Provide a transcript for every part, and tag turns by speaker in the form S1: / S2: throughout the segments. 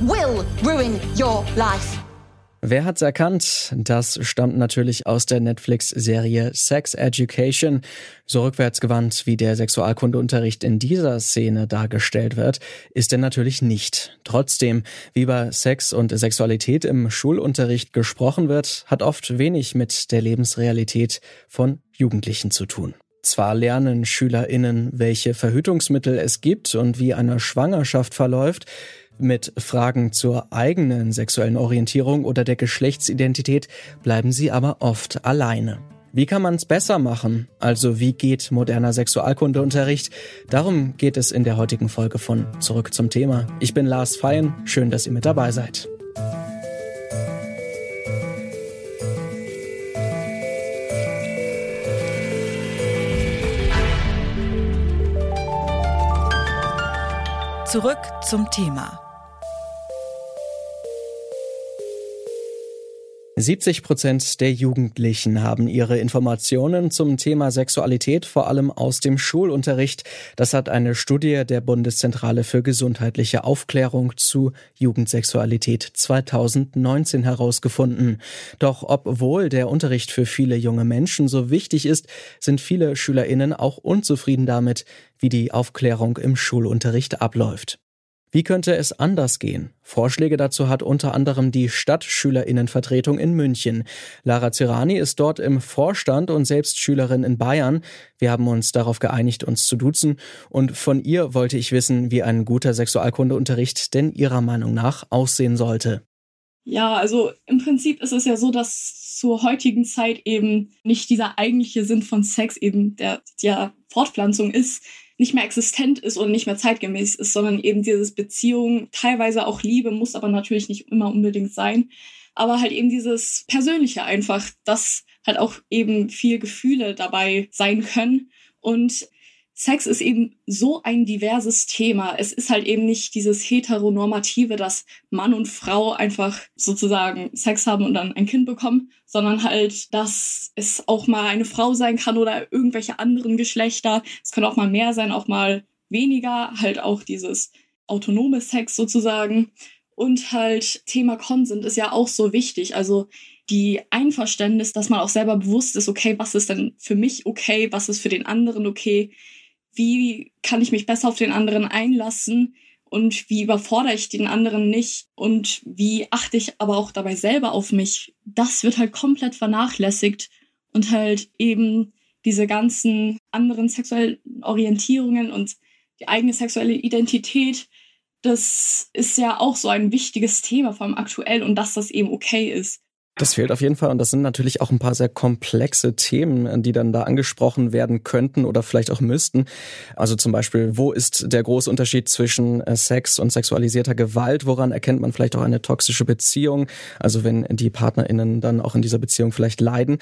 S1: will ruin your life.
S2: Wer hat's erkannt? Das stammt natürlich aus der Netflix-Serie Sex Education. So rückwärtsgewandt, wie der Sexualkundeunterricht in dieser Szene dargestellt wird, ist er natürlich nicht. Trotzdem, wie über Sex und Sexualität im Schulunterricht gesprochen wird, hat oft wenig mit der Lebensrealität von Jugendlichen zu tun. Zwar lernen SchülerInnen, welche Verhütungsmittel es gibt und wie eine Schwangerschaft verläuft, mit Fragen zur eigenen sexuellen Orientierung oder der Geschlechtsidentität bleiben sie aber oft alleine. Wie kann man es besser machen? Also wie geht moderner Sexualkundeunterricht? Darum geht es in der heutigen Folge von Zurück zum Thema. Ich bin Lars Feyen, schön, dass ihr mit dabei seid.
S3: Zurück zum Thema.
S2: 70 Prozent der Jugendlichen haben ihre Informationen zum Thema Sexualität vor allem aus dem Schulunterricht. Das hat eine Studie der Bundeszentrale für gesundheitliche Aufklärung zu Jugendsexualität 2019 herausgefunden. Doch obwohl der Unterricht für viele junge Menschen so wichtig ist, sind viele Schülerinnen auch unzufrieden damit, wie die Aufklärung im Schulunterricht abläuft. Wie könnte es anders gehen? Vorschläge dazu hat unter anderem die Stadtschülerinnenvertretung in München. Lara Zirani ist dort im Vorstand und selbst Schülerin in Bayern. Wir haben uns darauf geeinigt, uns zu duzen. Und von ihr wollte ich wissen, wie ein guter Sexualkundeunterricht denn ihrer Meinung nach aussehen sollte.
S4: Ja, also im Prinzip ist es ja so, dass zur heutigen Zeit eben nicht dieser eigentliche Sinn von Sex eben der, der Fortpflanzung ist, nicht mehr existent ist oder nicht mehr zeitgemäß ist, sondern eben dieses Beziehung, teilweise auch Liebe, muss aber natürlich nicht immer unbedingt sein, aber halt eben dieses Persönliche einfach, dass halt auch eben viel Gefühle dabei sein können und Sex ist eben so ein diverses Thema. Es ist halt eben nicht dieses heteronormative, dass Mann und Frau einfach sozusagen Sex haben und dann ein Kind bekommen, sondern halt, dass es auch mal eine Frau sein kann oder irgendwelche anderen Geschlechter. Es kann auch mal mehr sein, auch mal weniger. Halt auch dieses autonome Sex sozusagen. Und halt Thema Consent ist ja auch so wichtig. Also die Einverständnis, dass man auch selber bewusst ist, okay, was ist denn für mich okay, was ist für den anderen okay, wie kann ich mich besser auf den anderen einlassen und wie überfordere ich den anderen nicht und wie achte ich aber auch dabei selber auf mich, das wird halt komplett vernachlässigt und halt eben diese ganzen anderen sexuellen Orientierungen und die eigene sexuelle Identität, das ist ja auch so ein wichtiges Thema, vor allem aktuell und dass das eben okay ist.
S2: Das fehlt auf jeden Fall und das sind natürlich auch ein paar sehr komplexe Themen, die dann da angesprochen werden könnten oder vielleicht auch müssten. Also zum Beispiel, wo ist der große Unterschied zwischen äh, Sex und sexualisierter Gewalt? Woran erkennt man vielleicht auch eine toxische Beziehung? Also wenn die PartnerInnen dann auch in dieser Beziehung vielleicht leiden.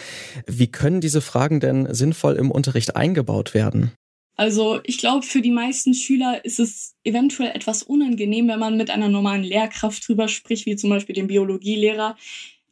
S2: Wie können diese Fragen denn sinnvoll im Unterricht eingebaut werden?
S4: Also ich glaube, für die meisten Schüler ist es eventuell etwas unangenehm, wenn man mit einer normalen Lehrkraft drüber spricht, wie zum Beispiel dem Biologielehrer,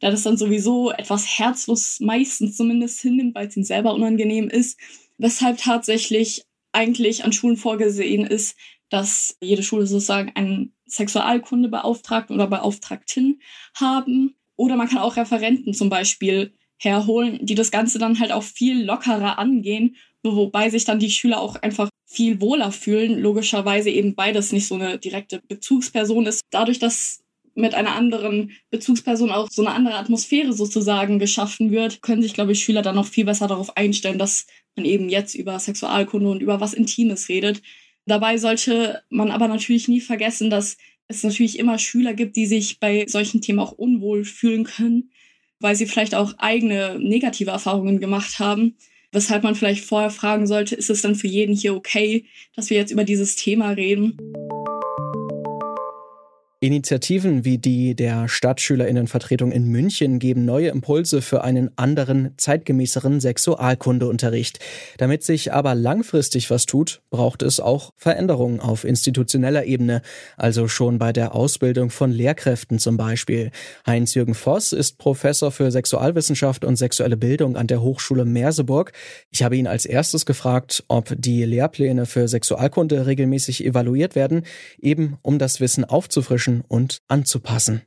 S4: da das dann sowieso etwas herzlos meistens zumindest hinnimmt, weil es ihm selber unangenehm ist, weshalb tatsächlich eigentlich an Schulen vorgesehen ist, dass jede Schule sozusagen einen Sexualkundebeauftragten oder Beauftragtin haben. Oder man kann auch Referenten zum Beispiel herholen, die das Ganze dann halt auch viel lockerer angehen, wobei sich dann die Schüler auch einfach viel wohler fühlen. Logischerweise eben beides nicht so eine direkte Bezugsperson ist. Dadurch, dass mit einer anderen Bezugsperson auch so eine andere Atmosphäre sozusagen geschaffen wird, können sich, glaube ich, Schüler dann noch viel besser darauf einstellen, dass man eben jetzt über Sexualkunde und über was Intimes redet. Dabei sollte man aber natürlich nie vergessen, dass es natürlich immer Schüler gibt, die sich bei solchen Themen auch unwohl fühlen können, weil sie vielleicht auch eigene negative Erfahrungen gemacht haben. Weshalb man vielleicht vorher fragen sollte, ist es dann für jeden hier okay, dass wir jetzt über dieses Thema reden?
S2: Initiativen wie die der Stadtschülerinnenvertretung in München geben neue Impulse für einen anderen, zeitgemäßeren Sexualkundeunterricht. Damit sich aber langfristig was tut, braucht es auch Veränderungen auf institutioneller Ebene, also schon bei der Ausbildung von Lehrkräften zum Beispiel. Heinz-Jürgen Voss ist Professor für Sexualwissenschaft und sexuelle Bildung an der Hochschule Merseburg. Ich habe ihn als erstes gefragt, ob die Lehrpläne für Sexualkunde regelmäßig evaluiert werden, eben um das Wissen aufzufrischen und anzupassen.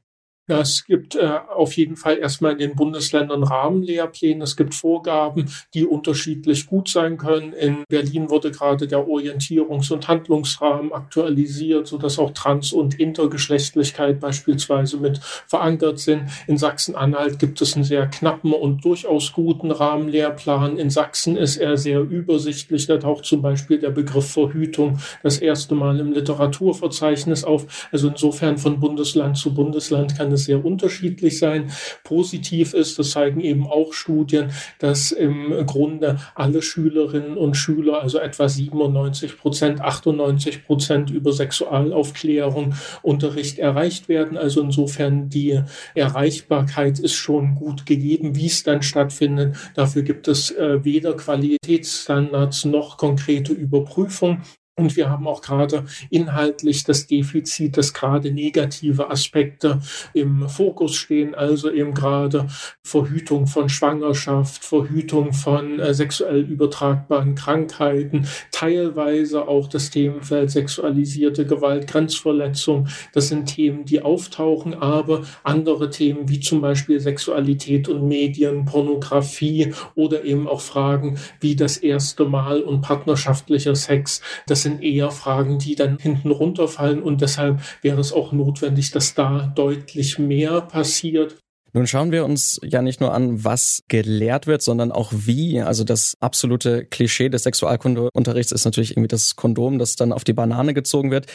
S3: Ja, es gibt äh, auf jeden Fall erstmal in den Bundesländern Rahmenlehrpläne. Es gibt Vorgaben, die unterschiedlich gut sein können. In Berlin wurde gerade der Orientierungs- und Handlungsrahmen aktualisiert, sodass auch Trans- und Intergeschlechtlichkeit beispielsweise mit verankert sind. In Sachsen-Anhalt gibt es einen sehr knappen und durchaus guten Rahmenlehrplan. In Sachsen ist er sehr übersichtlich. Da taucht zum Beispiel der Begriff Verhütung das erste Mal im Literaturverzeichnis auf. Also insofern von Bundesland zu Bundesland kann es sehr unterschiedlich sein. Positiv ist, das zeigen eben auch Studien, dass im Grunde alle Schülerinnen und Schüler, also etwa 97 Prozent, 98 Prozent über Sexualaufklärung Unterricht erreicht werden. Also insofern die Erreichbarkeit ist schon gut gegeben. Wie es dann stattfindet, dafür gibt es äh, weder Qualitätsstandards noch konkrete Überprüfung. Und wir haben auch gerade inhaltlich das Defizit, dass gerade negative Aspekte im Fokus stehen, also eben gerade Verhütung von Schwangerschaft, Verhütung von äh, sexuell übertragbaren Krankheiten, teilweise auch das Themenfeld sexualisierte Gewalt, Grenzverletzung. Das sind Themen, die auftauchen, aber andere Themen wie zum Beispiel Sexualität und Medien, Pornografie oder eben auch Fragen wie das erste Mal und partnerschaftlicher Sex, das sind eher Fragen, die dann hinten runterfallen und deshalb wäre es auch notwendig, dass da deutlich mehr passiert.
S2: Nun schauen wir uns ja nicht nur an, was gelehrt wird, sondern auch wie. Also das absolute Klischee des Sexualkundeunterrichts ist natürlich irgendwie das Kondom, das dann auf die Banane gezogen wird.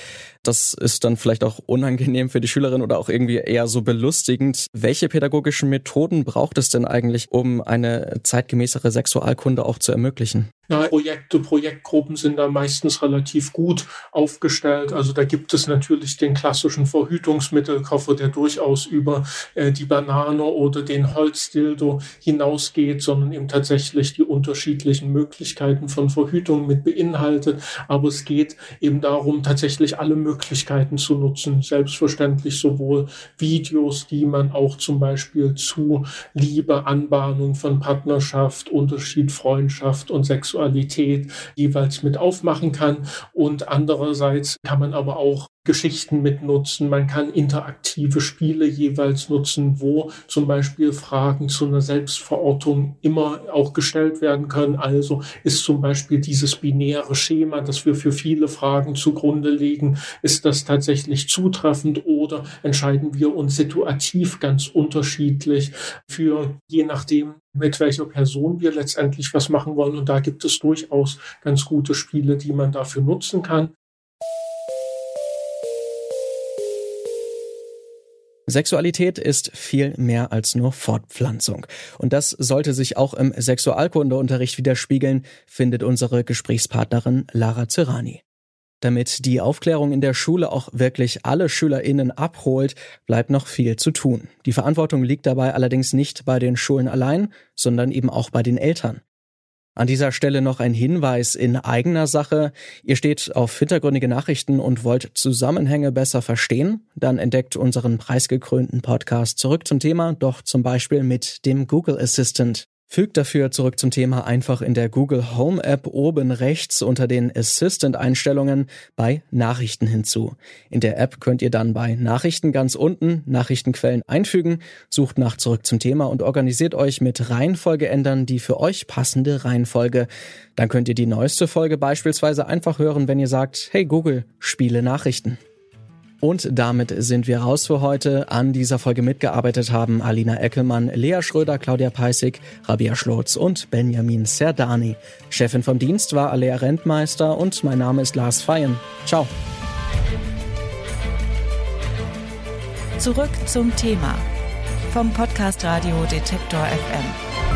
S2: Das ist dann vielleicht auch unangenehm für die Schülerin oder auch irgendwie eher so belustigend. Welche pädagogischen Methoden braucht es denn eigentlich, um eine zeitgemäßere Sexualkunde auch zu ermöglichen?
S3: Ja, Projekte, Projektgruppen sind da meistens relativ gut aufgestellt. Also da gibt es natürlich den klassischen Verhütungsmittelkoffer, der durchaus über äh, die Banane oder den Holzdildo hinausgeht, sondern eben tatsächlich die unterschiedlichen Möglichkeiten von Verhütung mit beinhaltet. Aber es geht eben darum, tatsächlich alle Möglichkeiten zu nutzen. Selbstverständlich sowohl Videos, die man auch zum Beispiel zu Liebe, Anbahnung von Partnerschaft, Unterschied, Freundschaft und Sexualität Sexualität jeweils mit aufmachen kann. Und andererseits kann man aber auch Geschichten mitnutzen. Man kann interaktive Spiele jeweils nutzen, wo zum Beispiel Fragen zu einer Selbstverortung immer auch gestellt werden können. Also ist zum Beispiel dieses binäre Schema, das wir für viele Fragen zugrunde legen, ist das tatsächlich zutreffend oder entscheiden wir uns situativ ganz unterschiedlich für je nachdem, mit welcher Person wir letztendlich was machen wollen. Und da gibt es durchaus ganz gute Spiele, die man dafür nutzen kann.
S2: Sexualität ist viel mehr als nur Fortpflanzung. Und das sollte sich auch im Sexualkundeunterricht widerspiegeln, findet unsere Gesprächspartnerin Lara Zerani. Damit die Aufklärung in der Schule auch wirklich alle SchülerInnen abholt, bleibt noch viel zu tun. Die Verantwortung liegt dabei allerdings nicht bei den Schulen allein, sondern eben auch bei den Eltern. An dieser Stelle noch ein Hinweis in eigener Sache. Ihr steht auf hintergründige Nachrichten und wollt Zusammenhänge besser verstehen? Dann entdeckt unseren preisgekrönten Podcast zurück zum Thema, doch zum Beispiel mit dem Google Assistant. Fügt dafür zurück zum Thema einfach in der Google Home App oben rechts unter den Assistant-Einstellungen bei Nachrichten hinzu. In der App könnt ihr dann bei Nachrichten ganz unten Nachrichtenquellen einfügen, sucht nach zurück zum Thema und organisiert euch mit Reihenfolge ändern die für euch passende Reihenfolge. Dann könnt ihr die neueste Folge beispielsweise einfach hören, wenn ihr sagt, hey Google, spiele Nachrichten. Und damit sind wir raus für heute. An dieser Folge mitgearbeitet haben Alina Eckelmann, Lea Schröder, Claudia Peissig, Rabia Schlotz und Benjamin Serdani. Chefin vom Dienst war Alea Rentmeister und mein Name ist Lars Feyen. Ciao.
S5: Zurück zum Thema vom Podcast Radio Detektor FM.